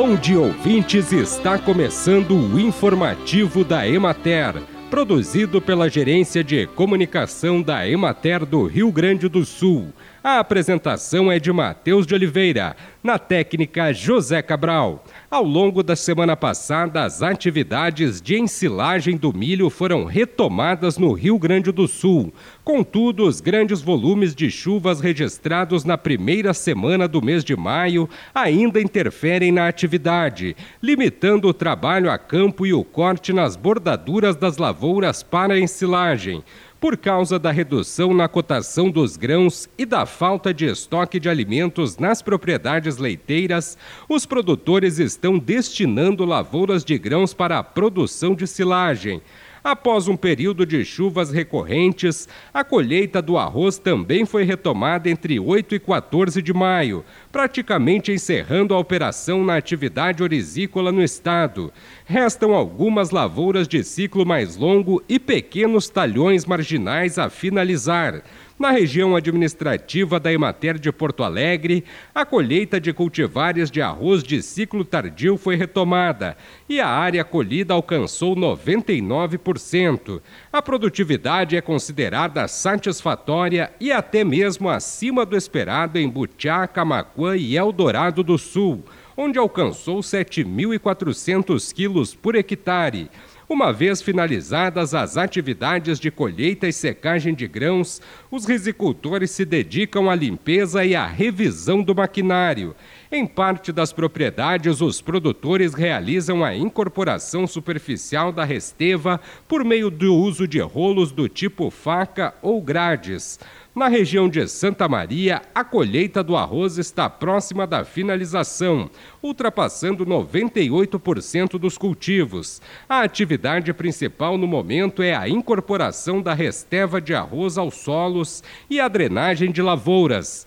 Bom dia, ouvintes! Está começando o informativo da Emater, produzido pela Gerência de Comunicação da Emater do Rio Grande do Sul. A apresentação é de Matheus de Oliveira, na técnica José Cabral. Ao longo da semana passada, as atividades de ensilagem do milho foram retomadas no Rio Grande do Sul. Contudo, os grandes volumes de chuvas registrados na primeira semana do mês de maio ainda interferem na atividade, limitando o trabalho a campo e o corte nas bordaduras das lavouras para ensilagem por causa da redução na cotação dos grãos e da falta de estoque de alimentos nas propriedades leiteiras, os produtores estão destinando lavouras de grãos para a produção de silagem. Após um período de chuvas recorrentes, a colheita do arroz também foi retomada entre 8 e 14 de maio, praticamente encerrando a operação na atividade orizícola no estado. Restam algumas lavouras de ciclo mais longo e pequenos talhões marginais a finalizar. Na região administrativa da Emater de Porto Alegre, a colheita de cultivares de arroz de ciclo tardio foi retomada e a área colhida alcançou 99%. A produtividade é considerada satisfatória e até mesmo acima do esperado em Butiá, Camacuã e Eldorado do Sul, onde alcançou 7.400 quilos por hectare. Uma vez finalizadas as atividades de colheita e secagem de grãos, os risicultores se dedicam à limpeza e à revisão do maquinário. Em parte das propriedades, os produtores realizam a incorporação superficial da resteva por meio do uso de rolos do tipo faca ou grades. Na região de Santa Maria, a colheita do arroz está próxima da finalização, ultrapassando 98% dos cultivos. A atividade principal no momento é a incorporação da resteva de arroz aos solos e a drenagem de lavouras.